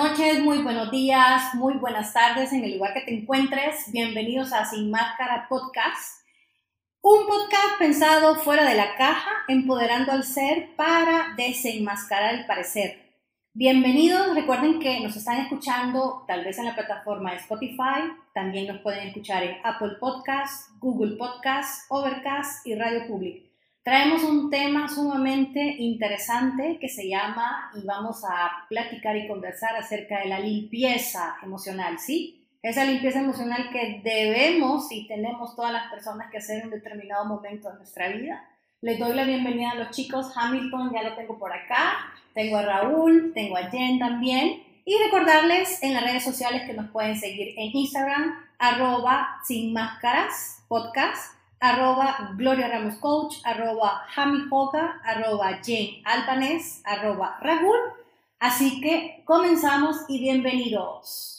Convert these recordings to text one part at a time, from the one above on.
noches, muy buenos días, muy buenas tardes en el lugar que te encuentres. Bienvenidos a Sin Máscara Podcast. Un podcast pensado fuera de la caja, empoderando al ser para desenmascarar el parecer. Bienvenidos, recuerden que nos están escuchando tal vez en la plataforma de Spotify, también nos pueden escuchar en Apple Podcasts, Google Podcasts, Overcast y Radio Public. Traemos un tema sumamente interesante que se llama y vamos a platicar y conversar acerca de la limpieza emocional, ¿sí? Esa limpieza emocional que debemos y tenemos todas las personas que hacer en un determinado momento de nuestra vida. Les doy la bienvenida a los chicos. Hamilton ya lo tengo por acá. Tengo a Raúl, tengo a Jen también. Y recordarles en las redes sociales que nos pueden seguir en Instagram, arroba sin máscaras podcast arroba Gloria Ramos Coach, arroba Jami arroba Albanés, arroba Raúl. Así que comenzamos y bienvenidos.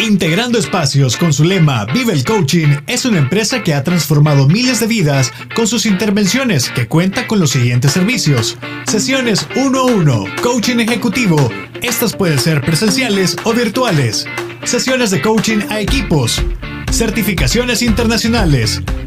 Integrando Espacios con su lema Vive el Coaching es una empresa que ha transformado miles de vidas con sus intervenciones que cuenta con los siguientes servicios. Sesiones 1 a 1, coaching ejecutivo. Estas pueden ser presenciales o virtuales. Sesiones de coaching a equipos. Certificaciones internacionales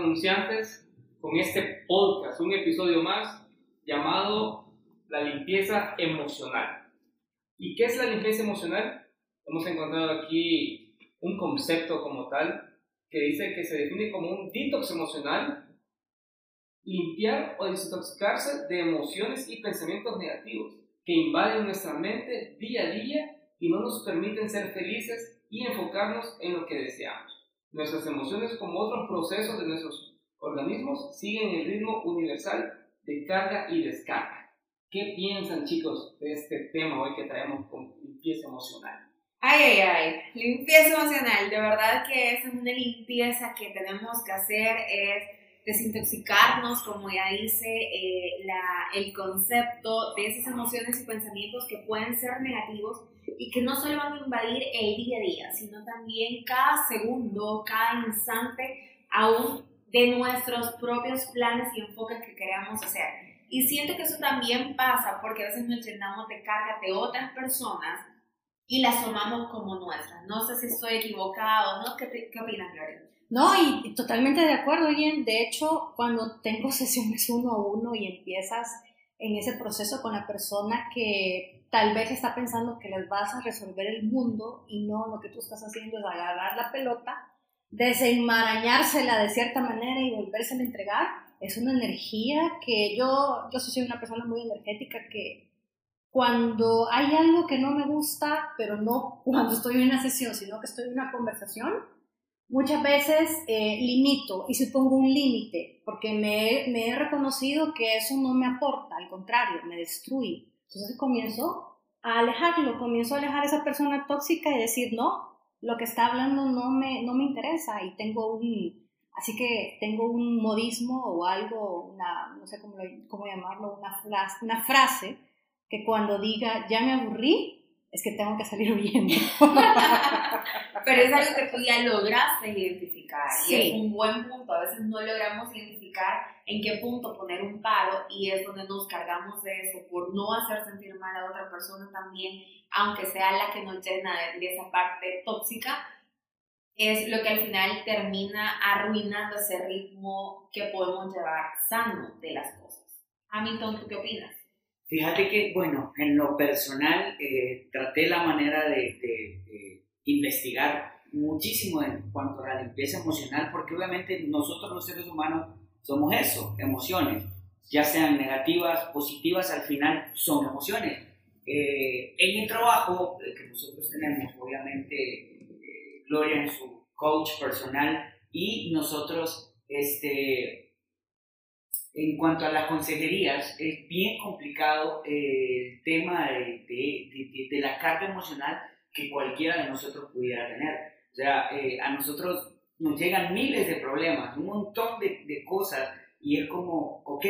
Anunciantes con este podcast, un episodio más llamado La limpieza emocional. ¿Y qué es la limpieza emocional? Hemos encontrado aquí un concepto como tal que dice que se define como un detox emocional, limpiar o desintoxicarse de emociones y pensamientos negativos que invaden nuestra mente día a día y no nos permiten ser felices y enfocarnos en lo que deseamos. Nuestras emociones, como otros procesos de nuestros organismos, siguen el ritmo universal de carga y descarga. ¿Qué piensan, chicos, de este tema hoy que traemos con limpieza emocional? Ay, ay, ay, limpieza emocional. De verdad que es una limpieza que tenemos que hacer, es desintoxicarnos, como ya dice eh, la, el concepto de esas emociones y pensamientos que pueden ser negativos y que no solo van a invadir el día a día, sino también cada segundo, cada instante, aún de nuestros propios planes y enfoques que queramos hacer. Y siento que eso también pasa porque a veces nos llenamos de cargas de otras personas y las tomamos como nuestras. No sé si estoy equivocado, ¿no? ¿Qué, qué opinas, Gloria? No, y, totalmente de acuerdo, Ian. De hecho, cuando tengo sesiones uno a uno y empiezas en ese proceso con la persona que tal vez está pensando que les vas a resolver el mundo y no lo que tú estás haciendo es agarrar la pelota, desenmarañársela de cierta manera y volvérsela a entregar. Es una energía que yo, yo soy una persona muy energética que cuando hay algo que no me gusta, pero no cuando estoy en una sesión, sino que estoy en una conversación, muchas veces eh, limito y si pongo un límite, porque me, me he reconocido que eso no me aporta, al contrario, me destruye. Entonces comienzo a alejarlo, comienzo a alejar a esa persona tóxica y decir, no, lo que está hablando no me, no me interesa y tengo un, así que tengo un modismo o algo, una, no sé cómo, cómo llamarlo, una frase, una frase que cuando diga, ya me aburrí, es que tengo que salir huyendo. Pero es algo que tú ya lograste identificar y es un buen punto. A veces no logramos identificar en qué punto poner un paro y es donde nos cargamos de eso por no hacer sentir mal a otra persona también, aunque sea la que nos llena de, esa parte tóxica, es lo que al final termina arruinando ese ritmo que podemos llevar sano de las cosas. Hamilton, ¿tú qué opinas? Fíjate que, bueno, en lo personal eh, traté la manera de, investigar muchísimo en cuanto a la limpieza emocional, porque obviamente nosotros los seres humanos somos eso, emociones, ya sean negativas, positivas, al final son emociones. Eh, en el trabajo eh, que nosotros tenemos, obviamente, Gloria en su coach personal y nosotros, este, en cuanto a las consejerías, es bien complicado eh, el tema de, de, de, la carga emocional que cualquiera de nosotros pudiera tener. O sea, eh, a nosotros nos llegan miles de problemas, un montón de, cosas, y es como, ok,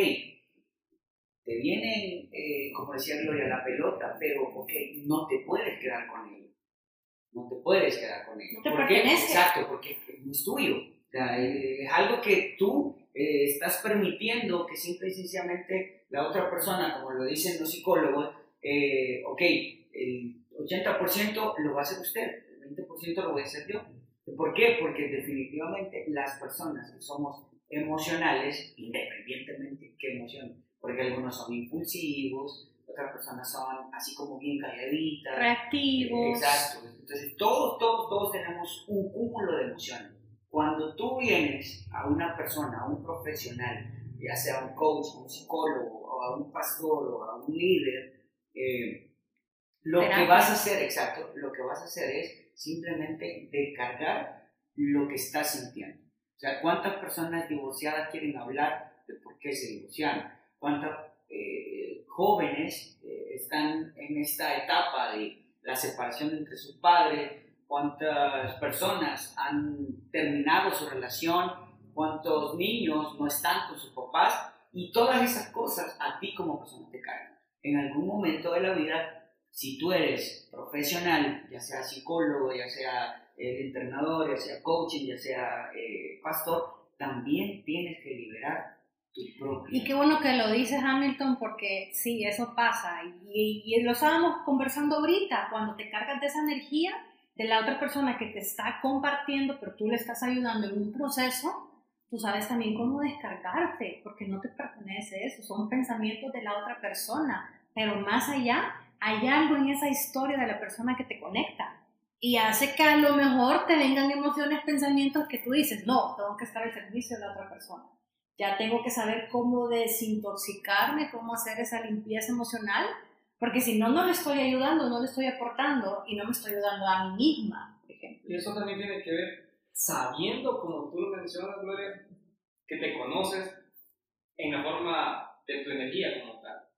te vienen, eh, como decía Gloria, la pelota, pero ok, no te puedes quedar con él. No te puedes quedar con él. No te ¿Por qué? Exacto, porque no es tuyo. O sea, es algo que tú eh, estás permitiendo que simple y sencillamente la otra persona, como lo dicen los psicólogos, eh, ok, el 80% lo va a hacer usted, el 20% lo voy a hacer yo. ¿Por qué? Porque definitivamente las personas que somos emocionales, independientemente qué emoción, porque algunos son impulsivos, otras personas son así como bien calladitas, reactivos. exacto. Entonces todos, todos, todos tenemos un cúmulo de emociones. Cuando tú vienes a una persona, a un profesional, ya sea un coach, un psicólogo, o a un pastor, o a un líder, eh, lo que vas a hacer, exacto, lo que vas a hacer es simplemente descargar lo que estás sintiendo. O sea, ¿cuántas personas divorciadas quieren hablar de por qué se divorciaron? ¿Cuántas eh, jóvenes eh, están en esta etapa de la separación entre sus padres, cuántas personas han terminado su relación, cuántos niños no están con sus papás y todas esas cosas a ti como persona te cargan. En algún momento de la vida, si tú eres profesional, ya sea psicólogo, ya sea eh, entrenador, ya sea coaching, ya sea eh, pastor, también tienes que liberar tu propio. Y qué bueno que lo dices, Hamilton, porque sí, eso pasa. Y, y lo estábamos conversando ahorita, cuando te cargas de esa energía, de la otra persona que te está compartiendo, pero tú le estás ayudando en un proceso, tú sabes también cómo descargarte, porque no te pertenece eso, son pensamientos de la otra persona, pero más allá hay algo en esa historia de la persona que te conecta y hace que a lo mejor te vengan emociones, pensamientos que tú dices, no, tengo que estar al servicio de la otra persona. Ya tengo que saber cómo desintoxicarme, cómo hacer esa limpieza emocional porque si no, no le estoy ayudando, no le estoy aportando y no me estoy ayudando a mí misma, por ejemplo. Y eso también tiene que ver sabiendo, como tú lo mencionas, Gloria, que te conoces en la forma de tu energía como tal.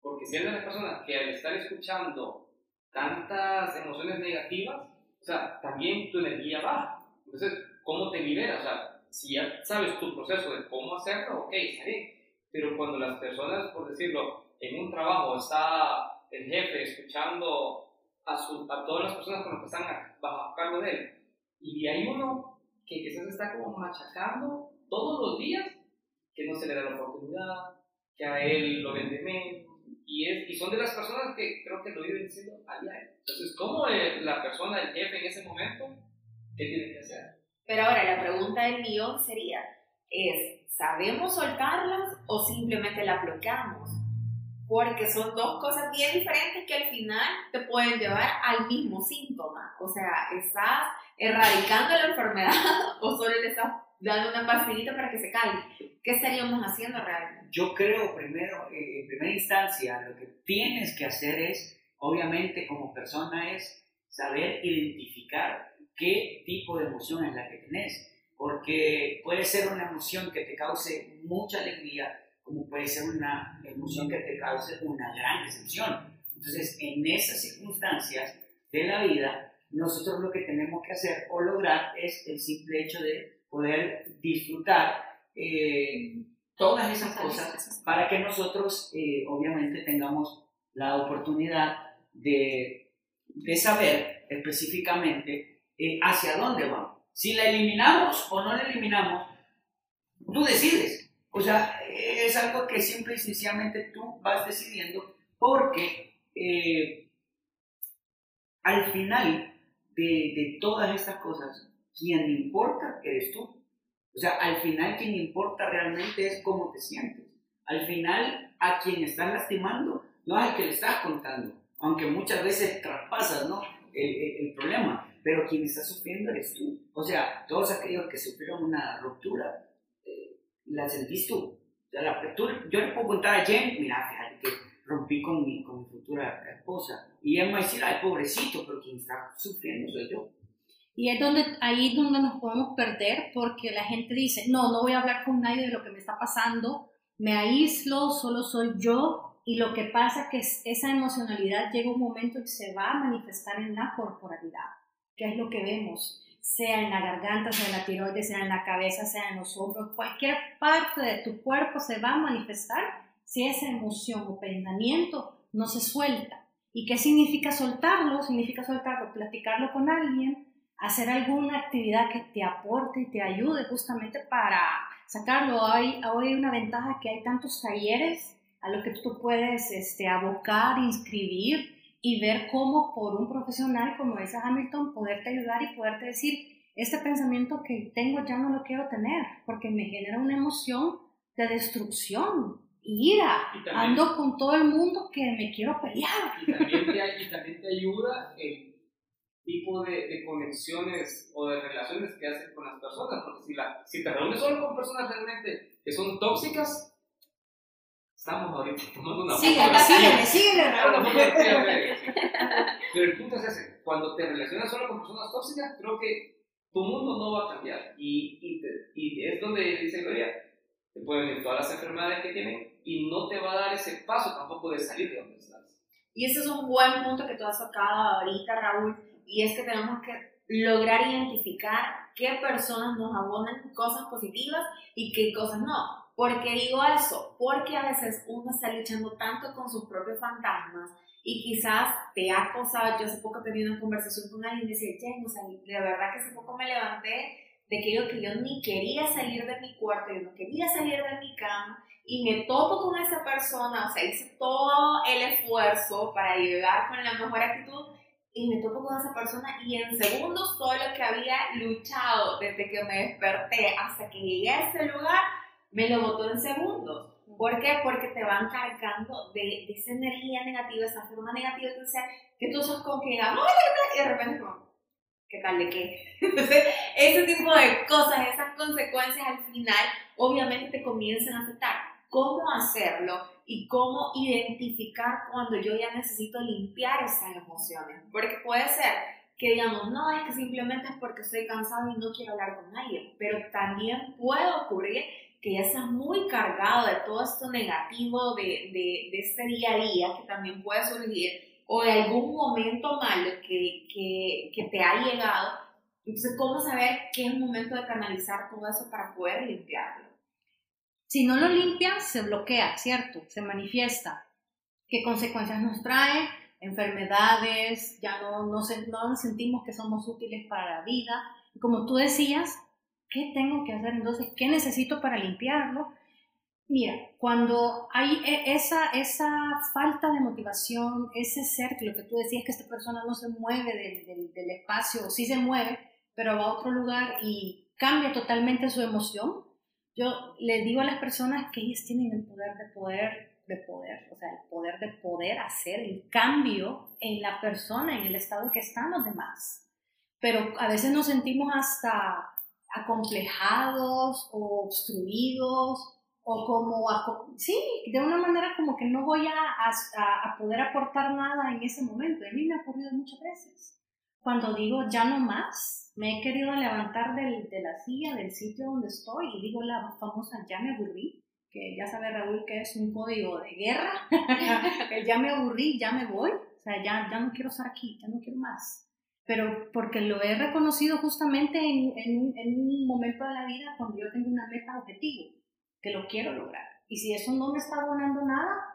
Porque si eres una persona que al estar escuchando tantas emociones negativas, o sea, también tu energía baja. Entonces, ¿cómo te liberas? O sea, si ya sabes tu proceso de cómo hacerlo, ok, está. Pero cuando las personas, por decirlo, en un trabajo está el jefe escuchando a, a todas las personas con las que están bajo cargo de él, y hay uno que quizás está como machacando todos los días, que no se le da la oportunidad, que a él lo vende menos, y, es, y son de las personas que creo que lo viven diciendo a diario. Entonces, ¿cómo la persona, el jefe en ese momento, qué tiene que hacer? Pero ahora la pregunta del millón sería, es, ¿sabemos soltarlas o simplemente la bloqueamos? Porque son dos cosas bien diferentes que al final te pueden llevar al mismo síntoma. O sea, estás erradicando la enfermedad o solo le estás dando una pastillita para que se calme. ¿Qué estaríamos haciendo realmente? Yo creo primero, eh, en primera instancia, lo que tienes que hacer es, obviamente como persona, es saber identificar qué tipo de emoción es la que tenés. Porque puede ser una emoción que te cause mucha alegría, como puede ser una emoción que te cause una gran decepción. Entonces, en esas circunstancias de la vida, nosotros lo que tenemos que hacer o lograr es el simple hecho de poder disfrutar eh, todas esas cosas para que nosotros, eh, obviamente, tengamos la oportunidad de, de saber específicamente eh, hacia dónde vamos. Si la eliminamos o no la eliminamos, tú decides. O sea, es algo que simple y sencillamente tú vas decidiendo porque eh, al final de, de, todas estas cosas, quien importa eres tú. O sea, al final quien importa realmente es cómo te sientes. Al final a quien estás lastimando no es el que le estás contando, aunque muchas veces traspasas ¿no? el, el, problema, pero quien está sufriendo eres tú. O sea, todos aquellos que sufrieron una ruptura, la sentís tú. La, yo le puedo contar a Jen, mira, fíjate que rompí con mi, con mi futura esposa. Y ella me va a decir, ay, pobrecito, pero quien está sufriendo soy yo. Y es donde, ahí es donde nos podemos perder porque la gente dice, no, no voy a hablar con nadie de lo que me está pasando me aíslo, solo soy yo y lo que pasa es que esa emocionalidad llega un momento y se va a manifestar en la corporalidad, que es lo que vemos, sea en la garganta, sea en la tiroides, sea en la cabeza, sea en los hombros, cualquier parte de tu cuerpo se va a manifestar si esa emoción o pensamiento no se suelta. ¿Y qué significa soltarlo? Significa soltarlo, platicarlo con alguien, hacer alguna actividad que te aporte y te ayude justamente para sacarlo. Hoy, hay una ventaja que hay tantos talleres a los que tú puedes este, abocar, inscribir y ver cómo por un profesional como ese Hamilton poderte ayudar y poderte decir, este pensamiento que tengo ya no lo quiero tener porque me genera una emoción de destrucción, ira, ando con todo el mundo que me quiero pelear. Y también te, y también te ayuda el tipo de, de, conexiones o de relaciones que haces con las personas, porque si, la, si te reúnes solo con personas realmente que son tóxicas, estamos ahorita tomando una síguele, síguele, síguele, Pero el punto es ese, cuando te relacionas solo con personas tóxicas, creo que tu mundo no va a cambiar. Y, y, y es donde dice Gloria, te pueden venir todas las enfermedades que tienen y no te va a dar ese paso tampoco de salir de donde estás. Y ese es un buen punto que tú has tocado ahorita, Raúl, y es que tenemos que lograr identificar qué personas nos abonan cosas positivas y qué cosas no. ¿Por qué digo eso? Porque a veces uno está luchando tanto con sus propios fantasmas y quizás te ha acosado. Yo hace poco tenía una conversación con alguien y decía, Jen, o de verdad que hace poco me levanté de que yo ni quería salir de mi cuarto, yo no quería salir de mi cama y me topo con esa persona, o sea, hice todo el esfuerzo para llegar con la mejor actitud y me topo con esa persona y en segundos todo lo que había luchado desde que me desperté hasta que llegué a ese lugar, me lo botó en segundos. ¿Por qué? Porque te van cargando de, de esa energía negativa, esa forma negativa, entonces, que tú sos como que, y de repente como, ¿qué tal de qué? Entonces, ese tipo de cosas, esas consecuencias al final, obviamente te comienzan a afectar. ¿Cómo hacerlo? Y cómo identificar cuando yo ya necesito limpiar esas emociones. Porque puede ser que digamos, no, es que simplemente es porque estoy cansado y no quiero hablar con alguien, pero también puede ocurrir que ya estás muy cargado de todo esto negativo de, de, de este día a día que también puede surgir o de algún momento malo que, que, que te ha llegado. Entonces, ¿cómo saber qué es el momento de canalizar todo eso para poder limpiarlo? Si no lo limpias, se bloquea, ¿cierto? Se manifiesta. ¿Qué consecuencias nos trae? Enfermedades, ya no, no, no sentimos que somos útiles para la vida. como tú decías, ¿qué tengo que hacer entonces? ¿Qué necesito para limpiarlo? Mira, cuando hay e, esa, esa falta de motivación, ese ser, que tú decías que esta persona no se mueve del, del, espacio, o sí se mueve, pero va a otro lugar y cambia totalmente su emoción, yo les digo a las personas que ellas tienen el poder de poder, de poder, o sea, el poder de poder hacer el cambio en la persona, en el estado en que están los demás. Pero a veces nos sentimos hasta acomplejados o obstruidos o como, sí, de una manera como que no voy a, a, poder aportar nada en ese momento. A mí me ha ocurrido muchas veces. Cuando digo ya no más, me he querido levantar del, de la silla, del sitio donde estoy, y digo la famosa ya me aburrí, que ya sabe Raúl que es un código de guerra, el ya me aburrí, ya me voy, o sea, ya, ya no quiero estar aquí, ya no quiero más. Pero porque lo he reconocido justamente en, en, en un momento de la vida cuando yo tengo una meta objetivo que lo quiero lograr. Y si eso no me está abonando nada,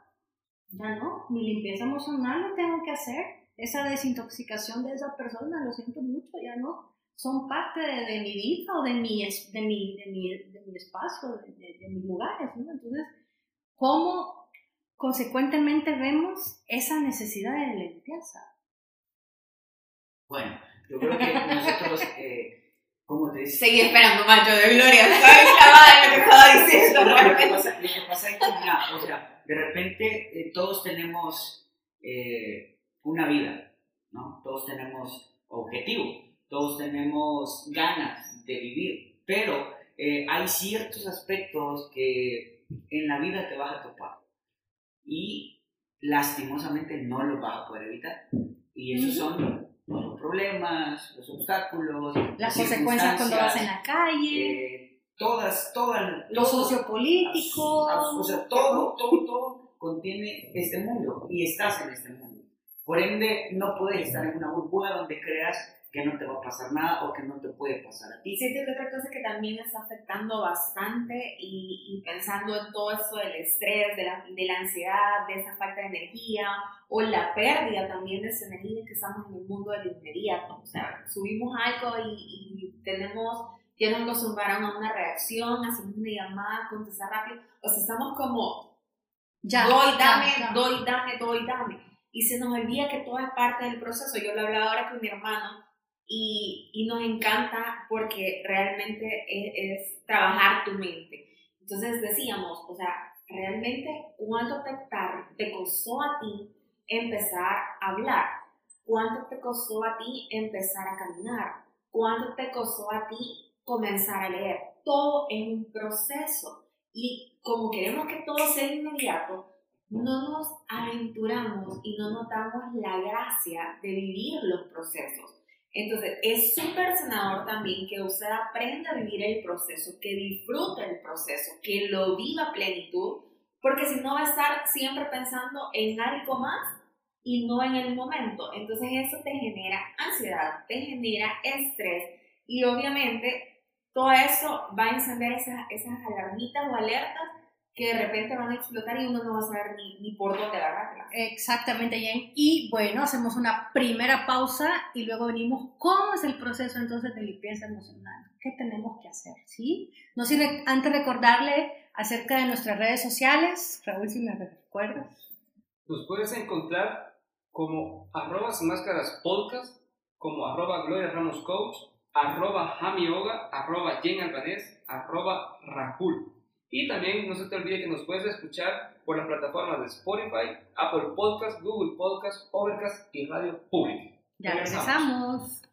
ya no, mi limpieza emocional no tengo que hacer. Esa desintoxicación de esa persona, lo siento mucho, ya no. Son parte de, mi vida o de mi, de mi, de mi, de mi espacio, de, de, mis lugares. ¿no? Entonces, ¿cómo consecuentemente vemos esa necesidad de limpieza? Bueno, yo creo que nosotros eh, ¿Cómo te Seguí esperando macho de gloria. En lo que estaba diciendo. No, lo, que pasa, lo que pasa es que, mira, o sea, de repente eh, todos tenemos eh, una vida, ¿no? Todos tenemos objetivo, todos tenemos ganas de vivir, pero eh, hay ciertos aspectos que en la vida te vas a topar y lastimosamente no los vas a poder evitar. Y esos son los problemas, los obstáculos, las consecuencias cuando vas en la calle. Eh, todas, todas, Lo sociopolítico. o sea, todo, todo, todo contiene este mundo y estás en este mundo. Por ende, no puedes estar en una burbuja donde creas que no te va a pasar nada o que no te puede pasar a ti. Y siento que otra cosa que también está afectando bastante y, y pensando en todo eso del estrés, de la, de la ansiedad, de esa falta de energía o la pérdida también de esa energía que estamos en el mundo del inmediato. O sea, subimos algo y, y tenemos, ya nos acostumbraron a una reacción, hacemos una llamada, contestar rápido. O sea, estamos como, Ya. doy, ya, dame, ya. doy, dame, doy, dame. Y se nos olvida que todo es parte del proceso. Yo lo hablaba ahora con mi hermano y, y nos encanta porque realmente es, es trabajar tu mente. Entonces decíamos, o sea, realmente cuánto te, te costó a ti empezar a hablar, cuánto te costó a ti empezar a caminar, cuánto te costó a ti comenzar a leer. Todo es un proceso y como queremos que todo sea inmediato, no nos aventuramos y no nos damos la gracia de vivir los procesos. Entonces, es súper sanador también que usted aprenda a vivir el proceso, que disfrute el proceso, que lo viva plenitud, porque si no va a estar siempre pensando en algo más y no en el momento. Entonces, eso te genera ansiedad, te genera estrés y obviamente todo eso va a encender esas, esas alarmitas o alertas que de repente van a explotar y uno no va a saber ni, ni por dónde agarrarlas. Exactamente, Jen. Y bueno, hacemos una primera pausa y luego venimos. ¿Cómo es el proceso entonces de limpieza emocional? ¿Qué tenemos que hacer? ¿Sí? No sin re- antes recordarle acerca de nuestras redes sociales. Raúl, si me recuerdas. Nos puedes encontrar como arroba sin máscaras podcast, como arroba Gloria Ramos Coach, arroba Jami Yoga, arroba Jen Albanés, arroba Rahul. Y también no se te olvide que nos puedes escuchar por las plataformas de Spotify, Apple Podcast, Google Podcast, Overcast y Radio Pública. Ya Regresamos.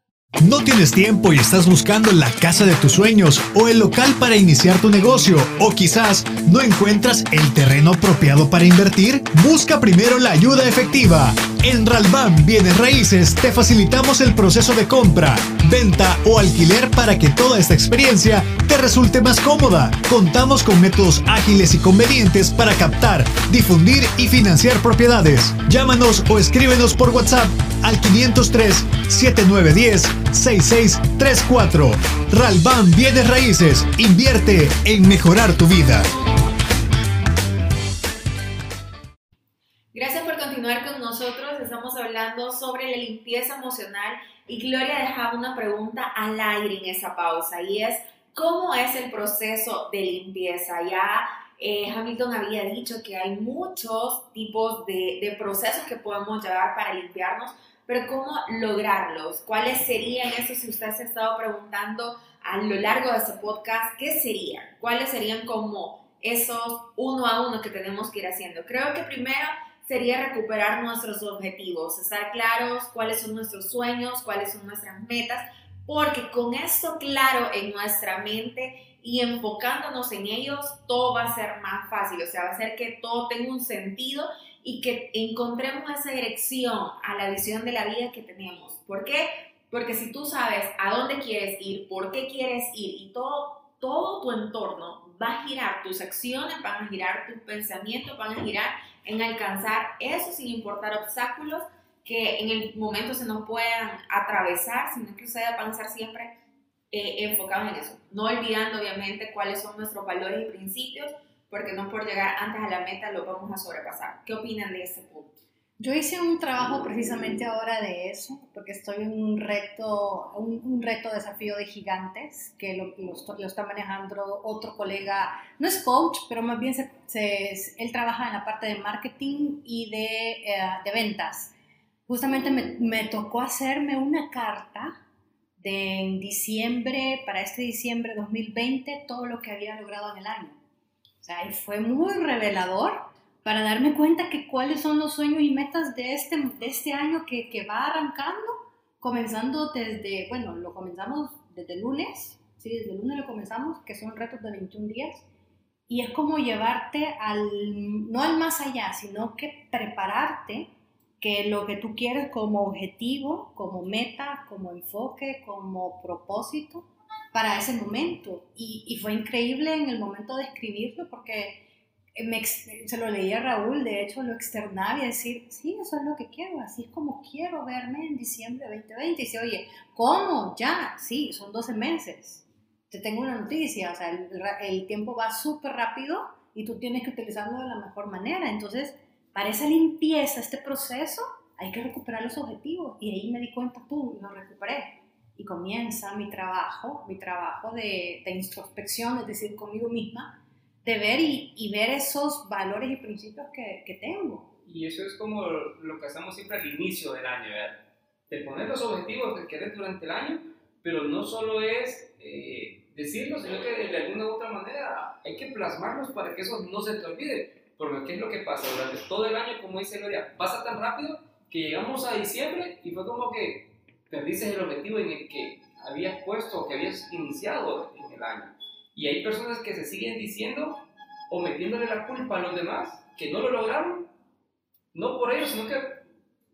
¿No tienes tiempo y estás buscando la casa de tus sueños o el local para iniciar tu negocio? ¿O quizás no encuentras el terreno apropiado para invertir? Busca primero la ayuda efectiva. En Ralban Bienes Raíces te facilitamos el proceso de compra, venta o alquiler para que toda esta experiencia te resulte más cómoda. Contamos con métodos ágiles y convenientes para captar, difundir y financiar propiedades. Llámanos o escríbenos por WhatsApp al 503 7910 6634. Ralban Bienes Raíces. Invierte en mejorar tu vida. Gracias por continuar con nosotros. Estamos hablando sobre la limpieza emocional y Gloria dejaba una pregunta al aire en esa pausa y es, ¿cómo es el proceso de limpieza? Ya eh, Hamilton había dicho que hay muchos tipos de, de procesos que podemos llevar para limpiarnos, pero ¿cómo lograrlos? ¿Cuáles serían esos si usted se ha estado preguntando a lo largo de este podcast? ¿Qué serían? ¿Cuáles serían como esos uno a uno que tenemos que ir haciendo? Creo que primero sería recuperar nuestros objetivos, estar claros cuáles son nuestros sueños, cuáles son nuestras metas, porque con esto claro en nuestra mente y enfocándonos en ellos, todo va a ser más fácil, o sea, va a ser que todo tenga un sentido y que encontremos esa dirección a la visión de la vida que tenemos. ¿Por qué? Porque si tú sabes a dónde quieres ir, por qué quieres ir y todo, todo tu entorno va a girar, tus acciones van a girar, tus pensamientos van a girar en alcanzar eso sin importar obstáculos que en el momento se nos puedan atravesar, sino que ustedes van a estar siempre eh, enfocados en eso. No olvidando, obviamente, cuáles son nuestros valores y principios, porque no por llegar antes a la meta lo vamos a sobrepasar. ¿Qué opinan de ese punto? Yo hice un trabajo precisamente ahora de eso, porque estoy en un reto, un, un reto desafío de gigantes, que lo, está manejando otro colega, no es coach, pero más bien él trabaja en la parte de marketing y de, eh, ventas. Justamente me, me tocó hacerme una carta de en diciembre, para este diciembre 2020, todo lo que había logrado en el año. Sea, y fue muy revelador para darme cuenta que cuáles son los sueños y metas de este, de este año que, que va arrancando, comenzando desde, bueno, lo comenzamos desde el lunes, sí, desde el lunes lo comenzamos, que son retos de 21 días, y es como llevarte al, no al más allá, sino que prepararte que lo que tú quieres como objetivo, como meta, como enfoque, como propósito, para ese momento. Y, fue increíble en el momento de escribirlo porque se lo leía a Raúl, de hecho lo externaba y decir, sí, eso es lo que quiero, así es como quiero verme en diciembre de 2020. Y dice, oye, ¿cómo? Ya, sí, son 12 meses. Te tengo una noticia, o sea, el, el tiempo va súper rápido y tú tienes que utilizarlo de la mejor manera. Entonces, para esa limpieza, este proceso, hay que recuperar los objetivos. Y ahí me di cuenta, tú, lo recuperé. Y comienza mi trabajo, mi trabajo de, de introspección, es decir, conmigo misma, de ver y, y, ver esos valores y principios que, que, tengo. Y eso es como lo que hacemos siempre al inicio del año, ¿verdad? De poner los objetivos que quieres durante el año, pero no solo es eh, decirlos, sino que de alguna u otra manera hay que plasmarlos para que eso no se te olvide. Porque ¿qué es lo que pasa? Durante todo el año, como dice Gloria, pasa tan rápido que llegamos a diciembre y fue como que perdiste el objetivo en el que habías puesto, que habías iniciado en el año. Y hay personas que se siguen diciendo o metiéndole la culpa a los demás que no lo lograron, no por ellos, sino que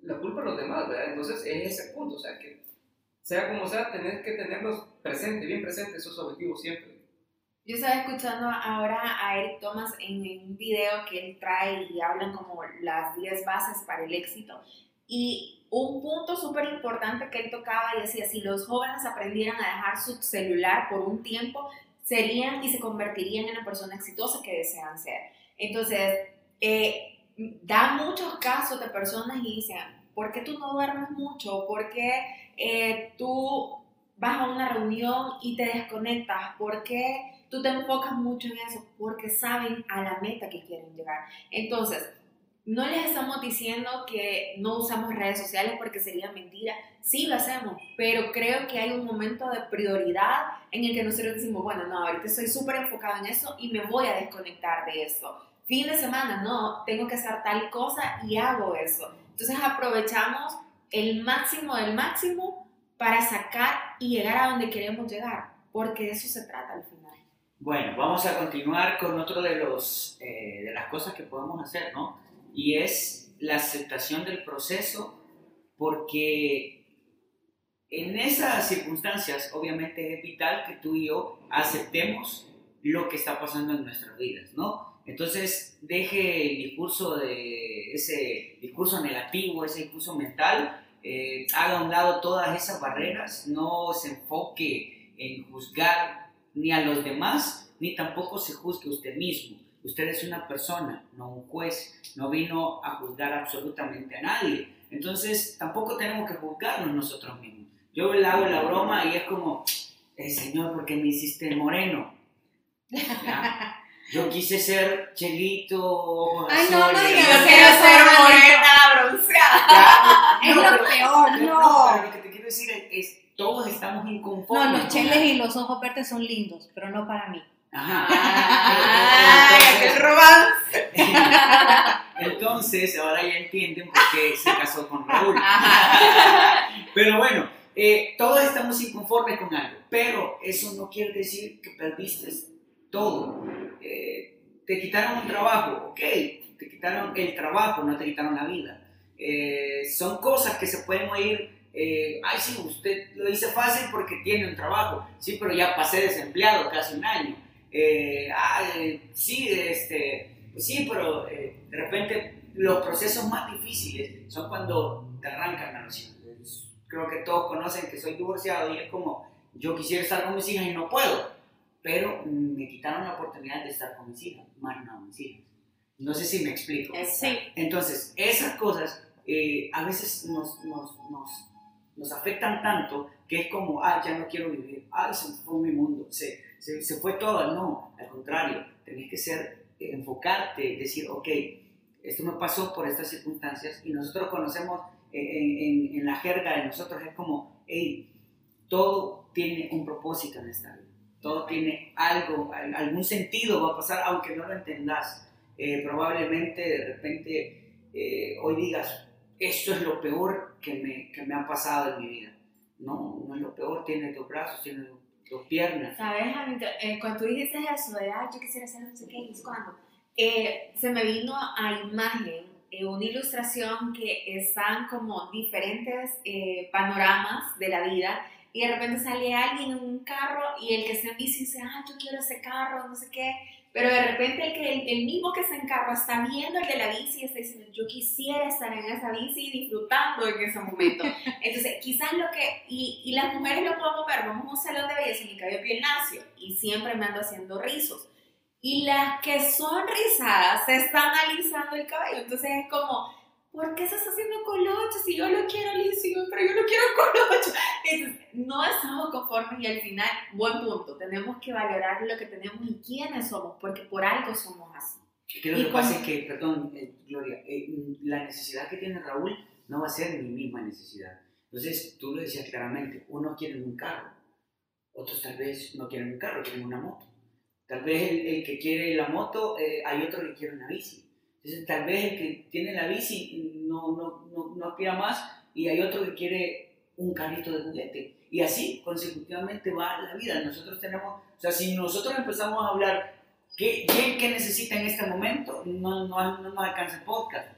la culpa a los demás, ¿verdad? Entonces es ese punto, o sea, que sea como sea, tenés que tenerlos presentes, bien presentes esos objetivos siempre. Yo estaba escuchando ahora a Eric Thomas en un video que él trae y hablan como las 10 bases para el éxito. Y un punto súper importante que él tocaba y decía, si los jóvenes aprendieran a dejar su celular por un tiempo, serían y se convertirían en la persona exitosa que desean ser. Entonces, eh, da muchos casos de personas y dicen, ¿por qué tú no duermes mucho? ¿Por qué eh, tú vas a una reunión y te desconectas? ¿Por qué tú te enfocas mucho en eso? Porque saben a la meta que quieren llegar. Entonces, no les estamos diciendo que no usamos redes sociales porque sería mentira. Sí lo hacemos, pero creo que hay un momento de prioridad en el que nosotros decimos, bueno, no, ahorita estoy súper enfocado en eso y me voy a desconectar de eso. Fin de semana, no, tengo que hacer tal cosa y hago eso. Entonces aprovechamos el máximo del máximo para sacar y llegar a donde queremos llegar, porque de eso se trata al final. Bueno, vamos a continuar con otro de, los, eh, de las cosas que podemos hacer, ¿no? Y es la aceptación del proceso, porque en esas circunstancias obviamente es vital que tú y yo aceptemos lo que está pasando en nuestras vidas, ¿no? Entonces deje el discurso de ese discurso negativo, ese discurso mental, eh, haga a un lado todas esas barreras, no se enfoque en juzgar ni a los demás, ni tampoco se juzgue usted mismo. Usted es una persona, no un juez, no vino a juzgar absolutamente a nadie. Entonces, tampoco tenemos que juzgarnos nosotros mismos. Yo le hago la broma y es como, eh, Señor, ¿por qué me hiciste moreno? Yo quise ser chelito, Ay, no, no digas Yo quiero ser morena, bronceada. Es lo peor, no. No, pero lo que te quiero decir es, es todos estamos inconformes. No, los cheles y los ojos verdes son lindos, pero no para mí. Entonces- aquel romance. Entonces, ahora ya entienden por qué se casó con Raúl. Pero bueno, eh, todos estamos inconformes con algo, pero eso no quiere decir que perdiste todo. Eh, te quitaron un trabajo, ok, te quitaron el trabajo, no te quitaron la vida. Eh, son cosas que se pueden oír, ay sí, usted lo dice fácil porque tiene un trabajo, sí, pero ya pasé desempleado casi un año. Eh, ay, sí, este, pues sí, pero eh, de repente los procesos más difíciles son cuando te arrancan a los hijos. Creo que todos conocen que soy divorciado y es como, yo quisiera estar con mis hijas y no puedo, pero me quitaron la oportunidad de estar con mis hijas, más no mis hijas. No sé si me explico. Sí. Entonces, esas cosas eh, a veces nos, nos, nos, nos afectan tanto que es como, ah, ya no quiero vivir, ah, se fue mi mundo, se, se, se fue todo. No, al contrario, tenés que ser, eh, enfocarte, decir, ok, esto me pasó por estas circunstancias y nosotros conocemos eh, en, en, en la jerga de nosotros, es como, hey, todo tiene un propósito en esta vida, todo tiene algo, al- algún sentido va a pasar, aunque no lo entendás. Eh, probablemente de repente eh, hoy digas, esto es lo peor que me, que me ha pasado en mi vida. No, no es lo peor, tiene dos brazos, tiene dos, dos piernas. ¿Sabes? Eh, cuando tú dijiste eso de, ay, yo quisiera hacer no sé qué, y es cuando, eh, se me vino a imagen eh, una ilustración que están como diferentes eh, panoramas de la vida y de repente sale alguien en un carro y el que está en bici dice, ah, yo quiero ese carro, no sé qué. Pero de repente el, que, el, mismo que se encarga está viendo el de la bici y está diciendo, yo quisiera estar en esa bici y disfrutando en ese momento. Entonces, quizás lo que, y, y las mujeres lo podemos ver, vamos a un salón de belleza y mi cabello piel nacio y siempre me ando haciendo rizos. Y las que son rizadas se están alisando el cabello. Entonces es como, ¿por qué estás haciendo colocho? Si yo lo quiero liso, pero yo no quiero colocho. Entonces, no estamos conformes y al final, buen punto, tenemos que valorar lo que tenemos y quiénes somos, porque por algo somos así. lo que pasa es que, perdón, eh, Gloria, eh, la necesidad que tiene Raúl no va a ser mi misma necesidad. Entonces, tú lo decías claramente, unos quieren un carro, otros tal vez no quieren un carro, quieren una moto. Tal vez el, que quiere la moto, eh, hay otro que quiere una bici. Entonces, tal vez el que tiene la bici no, no, no, no aspira más y hay otro que quiere un carrito de juguete. Y así consecutivamente va la vida. Nosotros tenemos, o sea, si nosotros empezamos a hablar qué, qué, necesita en este momento, no, no, no nos alcanza el podcast.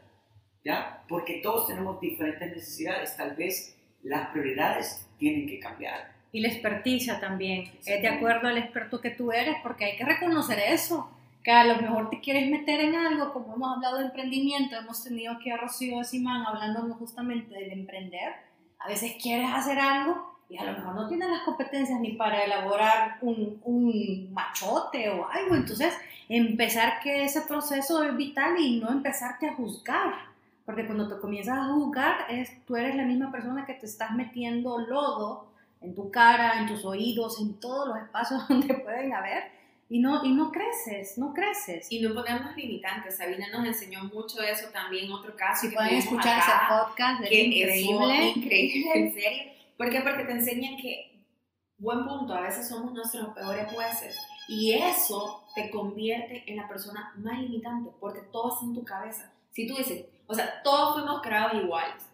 ¿Ya? Porque todos tenemos diferentes necesidades. Tal vez las prioridades tienen que cambiar. Y la experticia también. Es de acuerdo al experto que tú eres, porque hay que reconocer eso que a lo mejor te quieres meter en algo, como hemos hablado de emprendimiento, hemos tenido aquí a Rocío de Simán hablándonos justamente del emprender, a veces quieres hacer algo y a lo mejor no tienes las competencias ni para elaborar un, un machote o algo, entonces empezar que ese proceso es vital y no empezarte a juzgar, porque cuando te comienzas a juzgar, es, tú eres la misma persona que te estás metiendo lodo en tu cara, en tus oídos, en todos los espacios donde pueden haber y no, y no creces, no creces. Y no ponemos limitantes. Sabina nos enseñó mucho de eso también, otro caso. Si pueden escuchar ese podcast, es increíble. increíble, en serio. ¿Por qué? Porque te enseñan que, buen punto, a veces somos nuestros peores jueces. Y eso te convierte en la persona más limitante, porque todo está en tu cabeza. Si tú dices, o sea, todos fuimos creados iguales.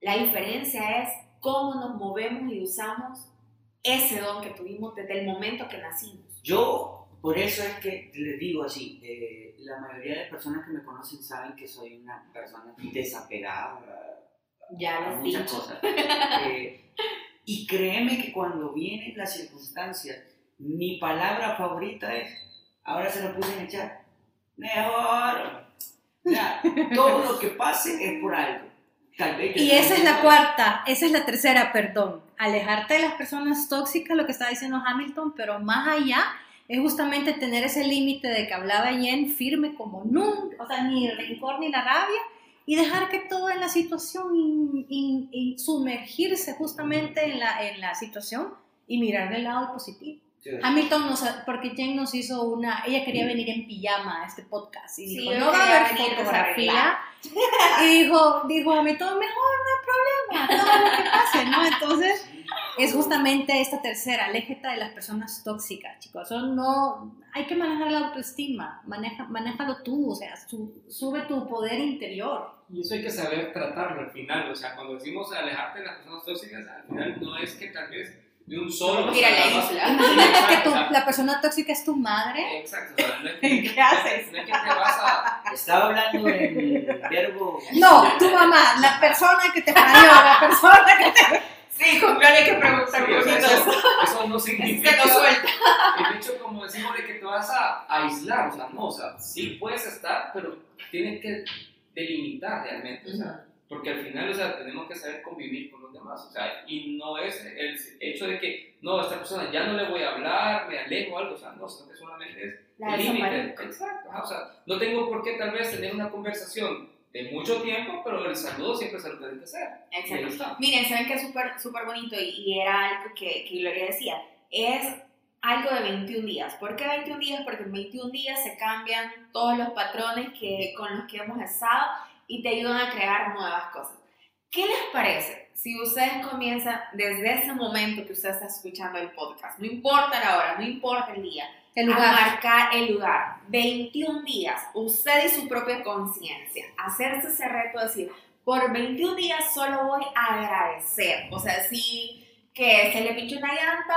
La diferencia es cómo nos movemos y usamos ese don que tuvimos desde el momento que nacimos. Yo por eso es que les digo así, eh, la mayoría de personas que me conocen saben que soy una persona desapegada ya a muchas cosas. Eh, y créeme que cuando vienen las circunstancias, mi palabra favorita es, ahora se lo puse en el chat, mejor. todo lo que pase es por algo. y esa es la cuarta, esa es la tercera, perdón. Alejarte de las personas tóxicas, lo que está diciendo Hamilton, pero más allá es justamente tener ese límite de que hablaba Jen firme como nunca, o sea, ni el rencor ni la rabia, y dejar que todo en la situación, y, sumergirse justamente en la, en la situación y mirar del lado positivo. Hamilton nos, porque Jen nos hizo una, ella quería venir en pijama a este podcast y dijo, no va a haber fotografía. y dijo, dijo Hamilton, mejor, no hay problema, todo lo que pase, ¿no? Entonces, es justamente esta tercera, aléjate de las personas tóxicas, chicos. Eso no, hay que manejar la autoestima, maneja, manéjalo tú, o sea, sube tu poder interior. Y eso hay que saber tratarlo al final, o sea, cuando decimos alejarte de las personas tóxicas, al final no es que tal vez de un solo. Mira la isla. Imagínate que la persona tóxica es tu madre. Exacto. ¿Qué haces? No es que te vas a. Estaba hablando en verbo. No, tu mamá, la persona que te parió, la persona que te. Sí, con hay que preguntar sí, eso, eso, no significa. no suelta. El hecho, como decimos, de que te vas a aislar, o sea, no, o sea, sí puedes estar, pero tienes que delimitar realmente, o sea, porque al final, o sea, tenemos que saber convivir con los demás, o sea, y no es el hecho de que, no, a esta persona ya no le voy a hablar, me alejo o algo, o sea, no, solamente es el límite. Exacto, o sea, no tengo por qué tal vez tener una conversación de mucho tiempo, pero el saludo siempre se lo tiene que hacer. Exacto. Miren, saben que es súper súper bonito y, era algo que, que Gloria decía, es algo de 21 días. ¿Por qué 21 días? Porque en 21 días se cambian todos los patrones que, con los que hemos estado y te ayudan a crear nuevas cosas. ¿Qué les parece si ustedes comienzan desde ese momento que usted está escuchando el podcast? No importa la hora, no importa el día el a marcar el lugar. 21 días, usted y su propia conciencia, hacerse ese reto de decir, por 21 días solo voy a agradecer. O sea, si que se le pinche una llanta,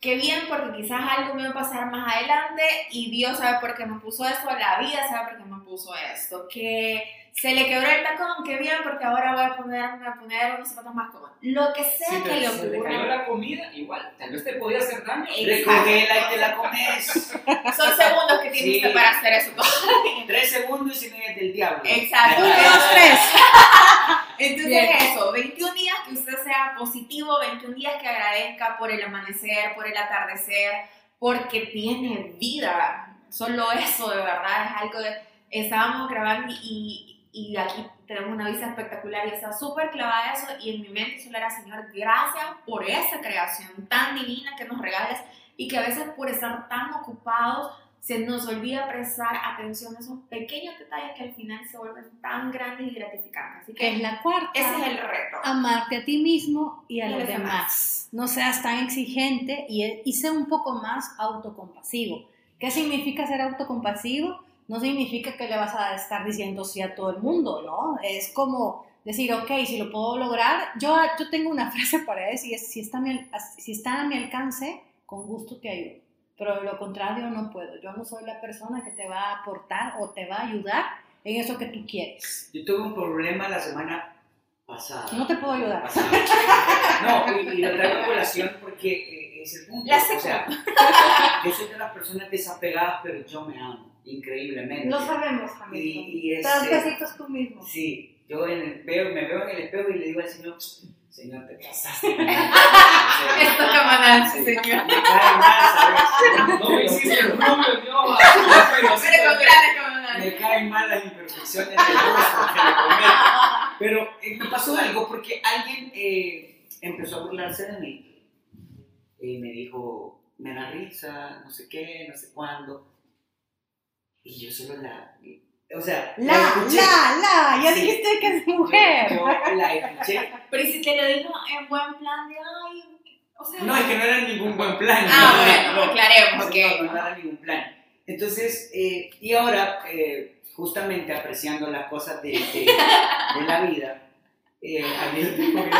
qué bien, porque quizás algo me va a pasar más adelante y Dios sabe por qué me puso esto, la vida sabe por qué me puso esto, que se le quebró el tacón, qué bien, porque ahora voy a poner, voy a poner unos zapatos más cómodos. Lo que sea que le ocurra. Se le cayó la comida, igual, tal vez te podía hacer daño. Recogela y te la comes. Son segundos que tienes Sí. para hacer eso. Tres segundos y no es del diablo. Exacto. Uno, dos, tres. Entonces Bien. eso, 21 días que usted sea positivo, 21 días que agradezca por el amanecer, por el atardecer, porque tiene vida. Solo eso, de verdad, es algo de... Estábamos grabando y, y aquí tenemos una vista espectacular y está súper clavada eso y en mi mente solo era, Señor, gracias por esa creación tan divina que nos regalas y que a veces por estar tan ocupados se nos olvida prestar atención a esos pequeños detalles que al final se vuelven tan grandes y gratificantes. Así Que es la cuarta. ese es el reto. amarte a ti mismo y a Y los los demás. No seas tan exigente y, y sé un poco más autocompasivo. ¿Qué significa ser autocompasivo? No significa que le vas a estar diciendo sí a todo el mundo, ¿no? Es como decir, ok, si lo puedo lograr, yo, yo tengo una frase para decir, es, si está, a mi, si está a mi alcance, con gusto te ayudo. Pero de lo contrario no puedo. Yo no soy la persona que te va a aportar o te va a ayudar en eso que tú quieres. Yo tuve un problema la semana pasada. No te puedo ayudar. Pasada. No, y, y lo traigo a colación porque eh, es el punto. La o sea, yo soy de las personas desapegadas, pero yo me amo increíblemente. Lo sabemos, Y, Hamilton. y Te das este, besitos tú mismo. Sí, yo en el veo, me veo en el espejo y le digo al Señor, Señor, te pasaste. Esto mandan, Sí. señor. Me cae mal, ¿sabes? No me hiciste rubio, no, pero sí. Pero. Me caen mal las imperfecciones del rostro que le cometo. Pero eh, me pasó algo porque alguien eh, empezó a burlarse de mí. Y me dijo, me da risa, no sé qué, no sé cuándo. Y yo solo la. O sea, La, la, escuché. la, ya Sí. dijiste que es mujer. Yo, la escuché. Pero y si te lo dijo en buen plan de, ay, o sea... No, es que no era ningún buen plan. Ah, no, bueno, no, aclaremos no, que... no, no era ningún plan. Entonces, eh, y ahora, eh, justamente apreciando las cosas de, de, de la vida, eh, tengo que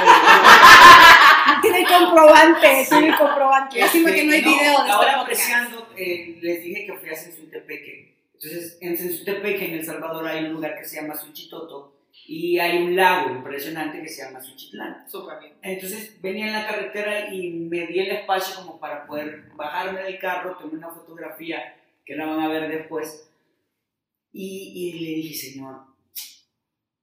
Tiene comprobante, tiene comprobante. Lástima que no hay Este, video de este Ahora apreciando, eh, les dije que fui a Sensutepeque. Entonces, en Sensutepeque, en El Salvador, hay un lugar que se llama Suchitoto y hay un lago impresionante que se llama Suchitlán. Entonces venía en la carretera y me di el espacio como para poder bajarme del carro, tomé una fotografía que la van a ver después y, y le dije, Señor,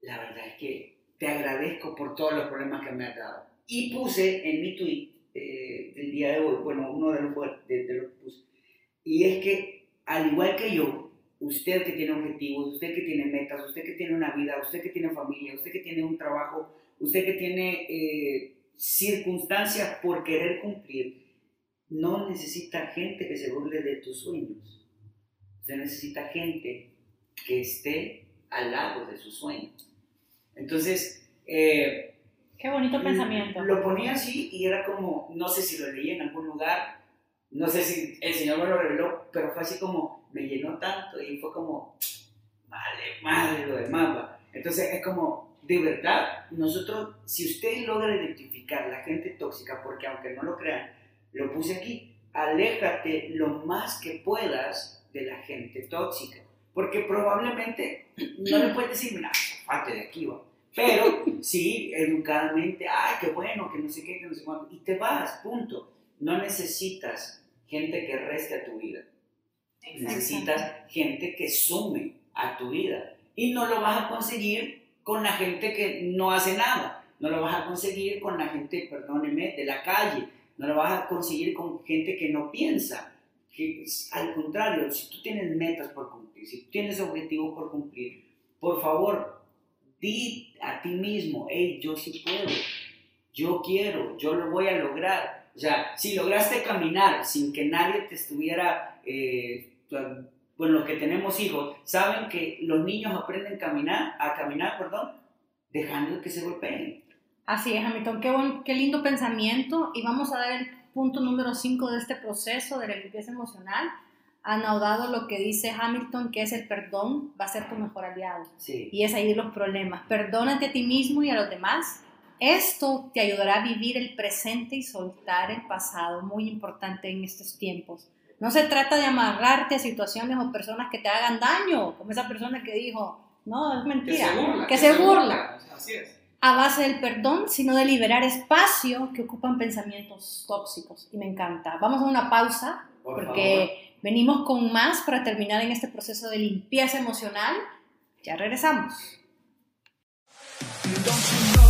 la verdad es que te agradezco por todos los problemas que me has dado. Y puse en mi tweet eh, del día de hoy, bueno, uno de los, de, de los puse, y es que al igual que yo, usted que tiene objetivos, usted que tiene metas, usted que tiene una vida, usted que tiene familia, usted que tiene un trabajo, usted que tiene eh, circunstancias por querer cumplir, no necesita gente que se burle de tus sueños. Usted necesita gente que esté al lado de sus sueños. Entonces, eh, Qué bonito pensamiento. lo ponía así y era como, no sé si lo leí en algún lugar, no sé si el Señor me lo reveló, pero fue así como, me llenó tanto y fue como, vale, madre lo demás. va". Entonces es como, de verdad, nosotros, si usted logra identificar la gente tóxica, porque aunque no lo crean, lo puse aquí, aléjate lo más que puedas de la gente tóxica, porque probablemente no le puedes decir, mira, parte de aquí, va. Pero sí, educadamente, ay, qué bueno, que no sé qué, que no sé cuánto, y te vas, punto. No necesitas gente que reste a tu vida. Necesitas gente que sume a tu vida. Y no lo vas a conseguir con la gente que no hace nada. No lo vas a conseguir con la gente, perdóneme, de la calle. No lo vas a conseguir con gente que no piensa. Que, al contrario, si tú tienes metas por cumplir, si tú tienes objetivos por cumplir, por favor, di a ti mismo, hey, yo sí puedo, yo quiero, yo lo voy a lograr. O sea, si lograste caminar sin que nadie te estuviera, eh, bueno, los que tenemos hijos, saben que los niños aprenden a caminar, a caminar, perdón, dejando que se golpeen. Así es, Hamilton, qué, buen, qué lindo pensamiento. Y vamos a dar el punto número 5 de este proceso de la limpieza emocional. Anaudado lo que dice Hamilton, que es el perdón, va a ser tu mejor aliado. Sí. Y es ahí los problemas. Perdónate a ti mismo y a los demás. Esto te ayudará a vivir el presente y soltar el pasado, muy importante en estos tiempos. No se trata de amarrarte a situaciones o personas que te hagan daño, como esa persona que dijo, no, es Que mentira, se burla. que se burla. Así es. a base del perdón, sino de liberar espacio que ocupan pensamientos tóxicos. Y me encanta. Vamos a una pausa Por porque venimos con más para terminar en este proceso de limpieza emocional. Ya regresamos.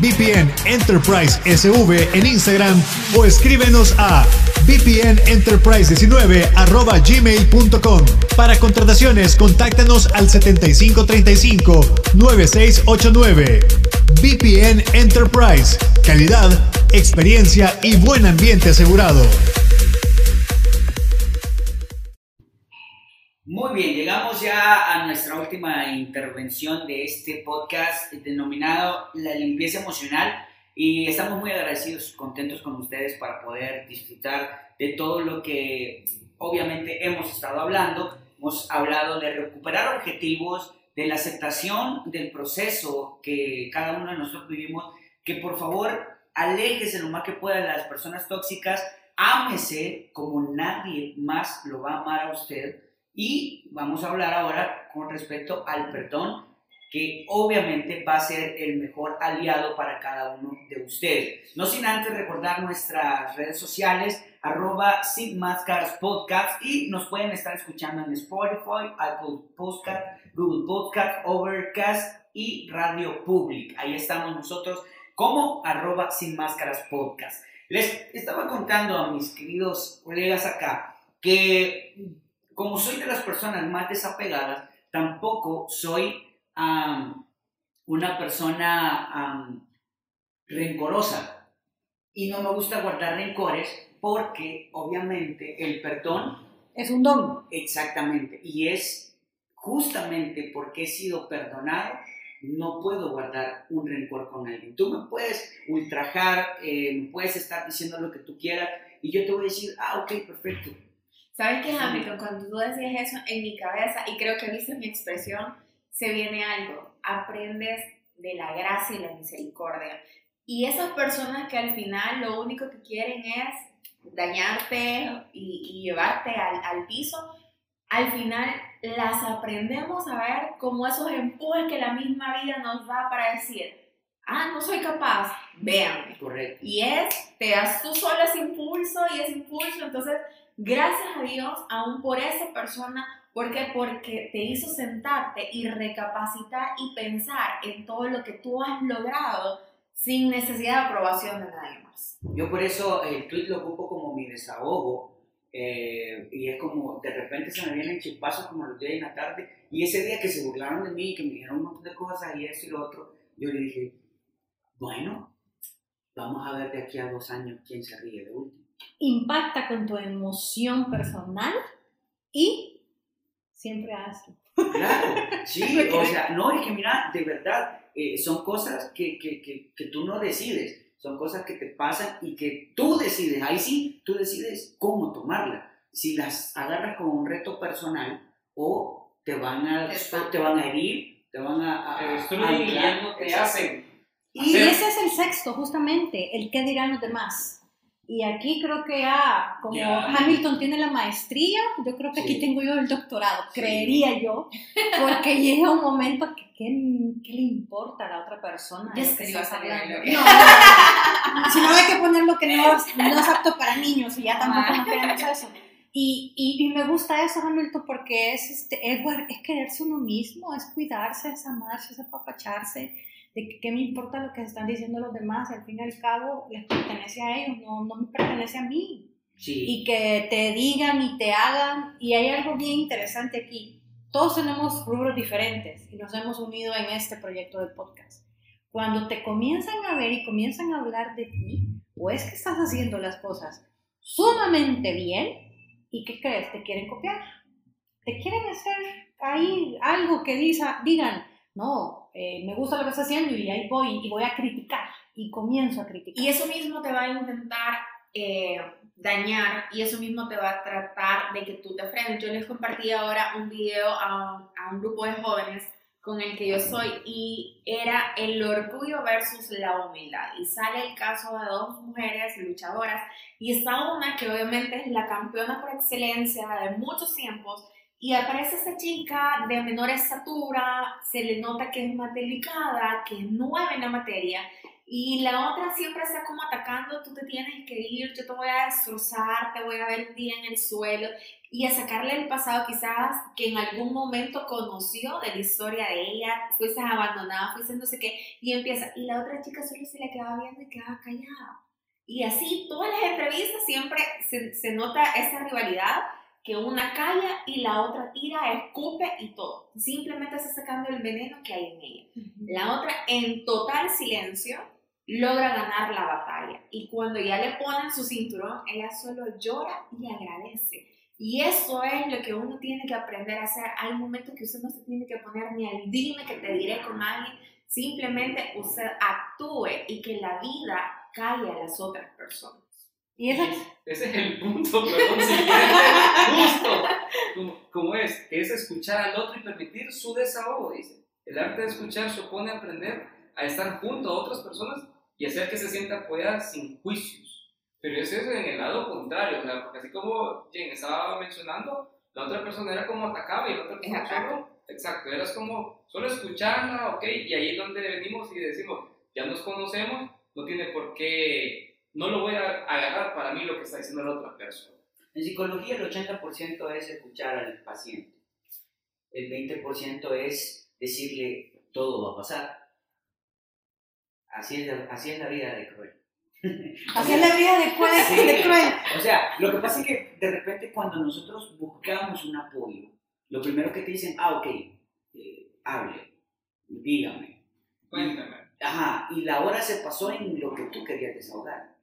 VPN Enterprise SV en Instagram o escríbenos a vpnenterprise19 arroba gmail.com. Para contrataciones, contáctanos al 7535-9689. VPN Enterprise. Calidad, experiencia y buen ambiente asegurado. Muy bien, llegamos ya a nuestra última intervención de este podcast denominado La limpieza emocional y estamos muy agradecidos, contentos con ustedes para poder disfrutar de todo lo que obviamente hemos estado hablando. Hemos hablado de recuperar objetivos, de la aceptación del proceso que cada uno de nosotros vivimos, que por favor aléjese lo más que pueda de las personas tóxicas, ámese como nadie más lo va a amar a usted y vamos a hablar ahora con respecto al perdón, que obviamente va a ser el mejor aliado para cada uno de ustedes. No sin antes recordar nuestras redes sociales, arroba Sin Máscaras Podcast, y nos pueden estar escuchando en Spotify, Apple Podcast, Google Podcast, Overcast y Radio Public. Ahí estamos nosotros como arroba Sin Máscaras Podcast. Les estaba contando a mis queridos colegas acá que como soy de las personas más desapegadas, tampoco soy um, una persona um, rencorosa. Y no me gusta guardar rencores porque obviamente el perdón... Es un don. Exactamente. Y es justamente porque he sido perdonado, no puedo guardar un rencor con alguien. Tú me puedes ultrajar, eh, me puedes estar diciendo lo que tú quieras y yo te voy a decir, ah, ok, perfecto ¿Sabes qué, Hamilton? Cuando tú decías eso en mi cabeza, y creo que viste mi expresión, se viene algo. Aprendes de la gracia y la misericordia. Y esas personas que al final lo único que quieren es dañarte y, y llevarte al, al, piso, al final las aprendemos a ver como esos empujes que la misma vida nos da para decir, ah, no soy capaz, véanme. Correcto. Y es, te das tú solo ese impulso y ese impulso, entonces Gracias a Dios, aún por esa persona, ¿por qué? Porque te hizo sentarte y recapacitar y pensar en todo lo que tú has logrado sin necesidad de aprobación de nadie más. Yo por eso el tweet lo ocupo como mi desahogo eh, y es como de repente se me vienen chispazos como los días de la tarde y ese día que se burlaron de mí, que me dijeron un montón de cosas y esto y lo otro, yo le dije, bueno, vamos a ver de aquí a dos años quién se ríe de último impacta con tu emoción personal y siempre hazlo. Claro, sí, o sea, no, es que mira, de verdad, eh, son cosas que, que, que, que, tú no decides, son cosas que te pasan y que tú decides, ahí sí, tú decides cómo tomarla, si las agarras como un reto personal o te van a, te van a herir, te van a... a, a, te hacen. Y ese es el sexto, justamente, el qué dirán los demás. Y aquí creo que ya, como Hamilton tiene la maestría, yo creo que aquí tengo yo el doctorado, creería yo, porque llega un momento que ¿qué, ¿qué, le importa a la otra persona? Ya que estás hablando. No, no, si no hay que poner lo que no, no es apto para niños y ya tampoco no queremos eso. Y, y, y, me gusta eso, Hamilton, porque es, este, es, es quererse uno mismo, es cuidarse, es amarse, es apapacharse de que qué me importa lo que están diciendo los demás, al fin y al cabo les pertenece a ellos, no, no me pertenece a mí. Sí. Y que te digan y te hagan, y hay algo bien interesante aquí, todos tenemos rubros diferentes y nos hemos unido en este proyecto de podcast. Cuando te comienzan a ver y comienzan a hablar de ti, o es que estás haciendo las cosas sumamente bien, ¿y qué crees? Te quieren copiar. Te quieren hacer ahí algo que diga, digan, no, eh, me gusta lo que está haciendo y ahí voy y voy a criticar y comienzo a criticar. Y eso mismo te va a intentar eh, dañar y eso mismo te va a tratar de que tú te frenes. Yo les compartí ahora un video a, a un grupo de jóvenes con el que yo soy y era el orgullo versus la humildad. Y sale el caso de dos mujeres luchadoras y está una que obviamente es la campeona por excelencia de muchos tiempos y aparece esa chica de menor estatura, se le nota que es más delicada, que es nueva en la materia y la otra siempre está como atacando, tú te tienes que ir, yo te voy a destrozar, te voy a ver un día en el suelo y a sacarle el pasado quizás que en algún momento conoció de la historia de ella, fuiste abandonada, fuiste no sé qué, y empieza, y la otra chica solo se le quedaba viendo y quedaba callada. Y así, todas las entrevistas siempre se, se nota esa rivalidad que una calla y la otra tira, escupe y todo. Simplemente está sacando el veneno que hay en ella. La otra en total silencio logra ganar la batalla. Y cuando ya le ponen su cinturón, ella solo llora y agradece. Y eso es lo que uno tiene que aprender a hacer. Hay momentos que usted no se tiene que poner ni al dime que te diré con alguien. Simplemente usted actúe y que la vida calle a las otras personas. Y esa... Ese es el punto, perdón, siguiente, justo, como, como es, que es escuchar al otro y permitir su desahogo, dice. El arte de escuchar supone aprender a estar junto a otras personas y hacer que se sienta apoyada sin juicios. Pero eso es en el lado contrario, o sea, porque así como Jen estaba mencionando, la otra persona era como atacaba y la otra persona solo, exacto, eras como solo escucharla, ok, y ahí es donde venimos y decimos, ya nos conocemos, no tiene por qué, no lo voy a agarrar para mí lo que está diciendo la otra persona. En psicología el 80% es escuchar al paciente, el 20% es decirle todo va a pasar. Así es, la, así es la vida de cruel. Así es la vida de cruel, Sí. de cruel. O sea, lo que pasa es que de repente cuando nosotros buscamos un apoyo, lo primero que te dicen, ah, ok, eh, hable, dígame. Cuéntame. Ajá, y la hora se pasó en lo que tú querías desahogar.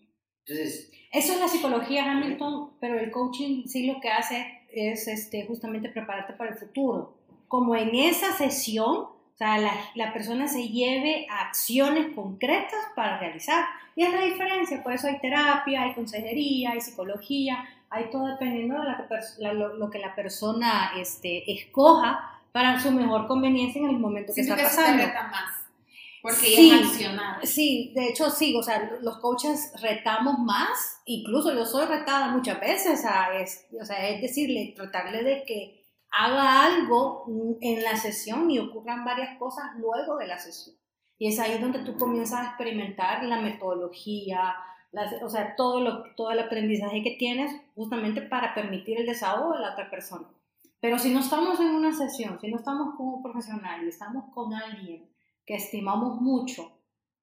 Entonces, Eso es la psicología, Hamilton, pero el coaching sí lo que hace es este, justamente prepararte para el futuro. Como en esa sesión, o sea, la, la persona se lleve a acciones concretas para realizar. Y es la diferencia, por eso hay terapia, hay consejería, hay psicología, hay todo dependiendo de la la- lo, lo que la persona este, escoja para su mejor conveniencia en el momento que Siento está que pasando. reta más. Porque Sí. ella es. Sí, de hecho sí, o sea, los coaches retamos más, incluso yo soy retada muchas veces, a, es, o sea, es decirle, tratarle de que haga algo en la sesión y ocurran varias cosas luego de la sesión. Y es ahí donde tú comienzas a experimentar la metodología, las- o sea, todo, lo, todo el aprendizaje que tienes justamente para permitir el desahogo de la otra persona. Pero si no estamos en una sesión, si no estamos con un profesional y estamos con alguien que estimamos mucho,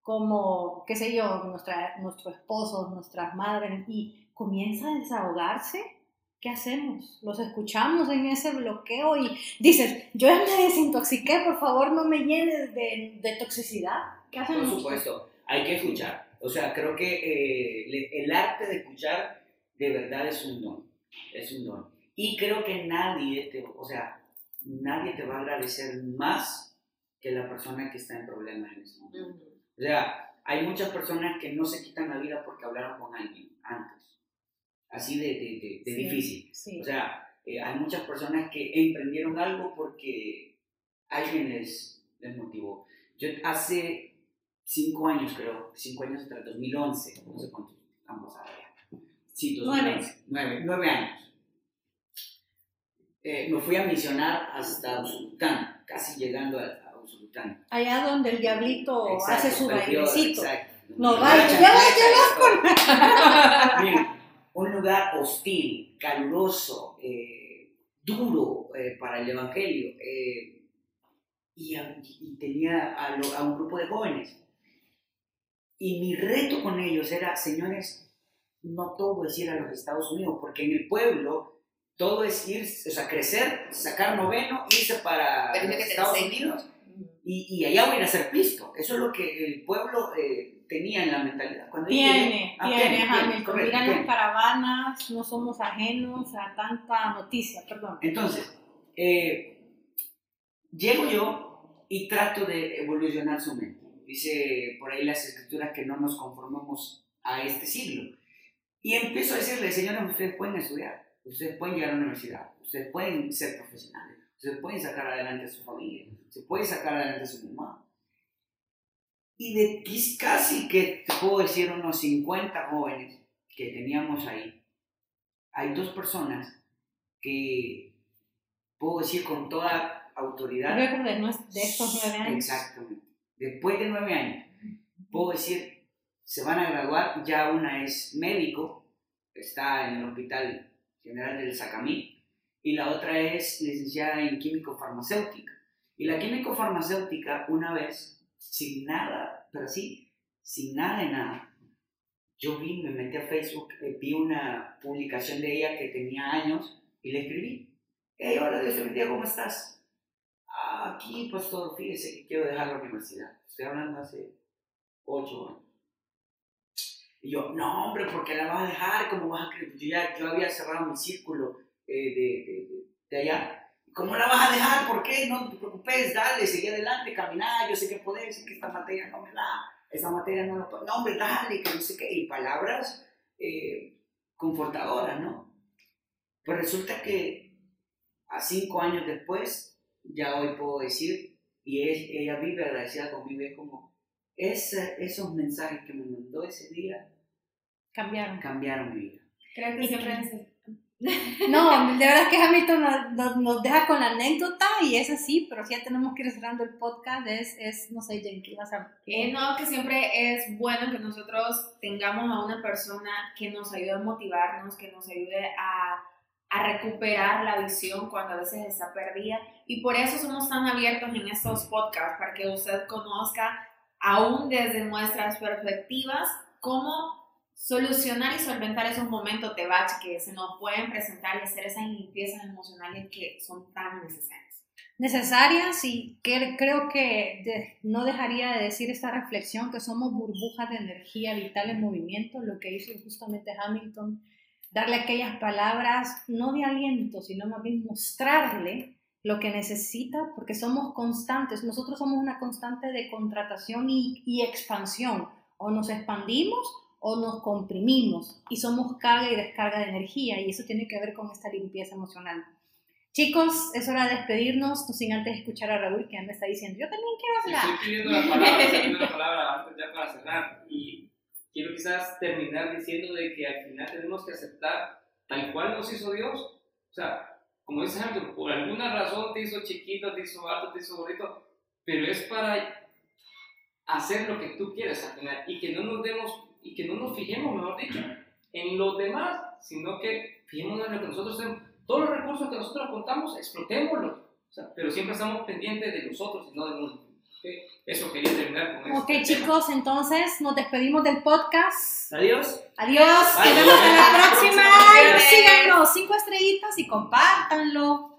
como, qué sé yo, nuestra, nuestro esposo, nuestras madres, y comienza a desahogarse, ¿qué hacemos? Los escuchamos en ese bloqueo y dices, yo ya me desintoxiqué, por favor no me llenes de, de toxicidad. ¿Qué por hacemos? supuesto, hay que escuchar. O sea, creo que eh, el arte de escuchar de verdad es un don. Es un don. Y creo que nadie te, o sea, nadie te va a agradecer más que la persona que está en problemas en ese momento. O sea, hay muchas personas que no se quitan la vida porque hablaron con alguien antes. Así de, de, de- de Sí, difícil. Sí. O sea, eh, hay muchas personas que emprendieron algo porque alguien les, les motivó. Yo hace cinco años, creo, cinco años atrás, 2011, no sé cuántos han pasado ya. Sí, 2011, nueve, nueve años. Eh, me fui a misionar hasta Usulután, casi llegando a, Allá donde el diablito Exacto, hace su bailecito. No chancleta ya y todo. Miren, un lugar hostil, caluroso, eh, duro eh, para el evangelio. eh, y, a- y tenía a, lo- a un grupo de jóvenes. Y mi reto con ellos era, señores, no todo es ir a los Estados Unidos, porque en el pueblo todo es ir, o sea, crecer, sacar noveno, irse para los Estados. Unidos y, y allá voy a ir a hacer pisto. Eso es lo que el pueblo eh, tenía en la mentalidad. Cuando Tiene, Ah, tiene, tiene, Hamilton. correcto, Miran las caravanas, no somos ajenos a tanta noticia, perdón. Entonces, eh, llego yo y trato de evolucionar su mente. Dice por ahí las escrituras que no nos conformamos a este siglo. Y empiezo a decirle, señores, ustedes pueden estudiar, ustedes pueden llegar a la universidad, ustedes pueden ser profesionales, ustedes pueden sacar adelante a su familia, se pueden sacar adelante a su mamá. Y de casi que te puedo decir unos 50 jóvenes que teníamos ahí, hay dos personas que puedo decir con toda autoridad. Luego de, de estos nueve años. Exactamente. Después de nueve años, puedo decir, se van a graduar, ya una es médico, está en el Hospital General del Sacamí, y la otra es licenciada en químico farmacéutica. Y la químico farmacéutica, una vez, sin nada, pero sí, sin nada de nada, yo vi, me metí a Facebook, eh, vi una publicación de ella que tenía años y le escribí, hey, hola Dios te ¿cómo estás? Ah, aquí, pastor, fíjese que quiero dejar la universidad. Estoy hablando hace ocho años. Y yo, no, hombre, ¿por qué la vas a dejar? ¿Cómo vas a creer? Yo, ya, yo había cerrado mi círculo eh, de, de, de, allá. ¿Cómo la vas a dejar? ¿Por qué? No te preocupes, dale, seguí adelante, caminá, yo sé que podés, sé que esta materia no me da, esta materia no lo puedo. No, hombre, dale, que no sé qué. Y palabras eh, confortadoras, ¿no? Pues resulta que a cinco años después, ya hoy puedo decir, y es, ella vive agradecida conmigo, es como, esos mensajes que me mandó ese día cambiaron, cambiaron mi vida. Creo que siempre No, de verdad que Hamilton nos, nos, nos, deja con la anécdota y es así, pero si ya tenemos que ir cerrando el podcast, es, es no sé, Jen, ¿qué vas a...? Eh, no, que siempre es bueno que nosotros tengamos a una persona que nos ayude a motivarnos, que nos ayude a, a recuperar la visión cuando a veces está perdida. Y por eso somos tan abiertos en estos podcasts, para que usted conozca aún desde nuestras perspectivas, cómo solucionar y solventar esos momentos de bache que se nos pueden presentar y hacer esas limpiezas emocionales que son tan necesarias. Necesarias y que, creo que no dejaría de decir esta reflexión que somos burbujas de energía vital en movimiento, lo que hizo justamente Hamilton, darle aquellas palabras no de aliento, sino más bien mostrarle lo que necesita, porque somos constantes, nosotros somos una constante de contratación y, y, expansión, o nos expandimos o nos comprimimos y somos carga y descarga de energía y eso tiene que ver con esta limpieza emocional. Chicos, es hora de despedirnos, no sin antes escuchar a Raúl que ya me está diciendo, yo también quiero hablar. Estoy pidiendo la palabra, estoy pidiendo la palabra antes ya para cerrar y quiero quizás terminar diciendo de que al final tenemos que aceptar tal cual nos hizo Dios. O sea, como dice Hamilton, por alguna razón te hizo chiquito, te hizo alto, te hizo bonito, pero es para hacer lo que tú quieres al final y que no nos demos y que no nos fijemos, mejor dicho, en los demás, sino que fijémonos en lo que nosotros tenemos. Todos los recursos que nosotros contamos, explotémoslos, o sea, pero siempre estamos pendientes de nosotros y no del mundo. ¿okay? Eso quería terminar con eso. Ok, chicos, tema. entonces nos despedimos del podcast. Adiós. Adiós. Nos vemos en la próxima. Síganos, cinco estrellitas y compártanlo.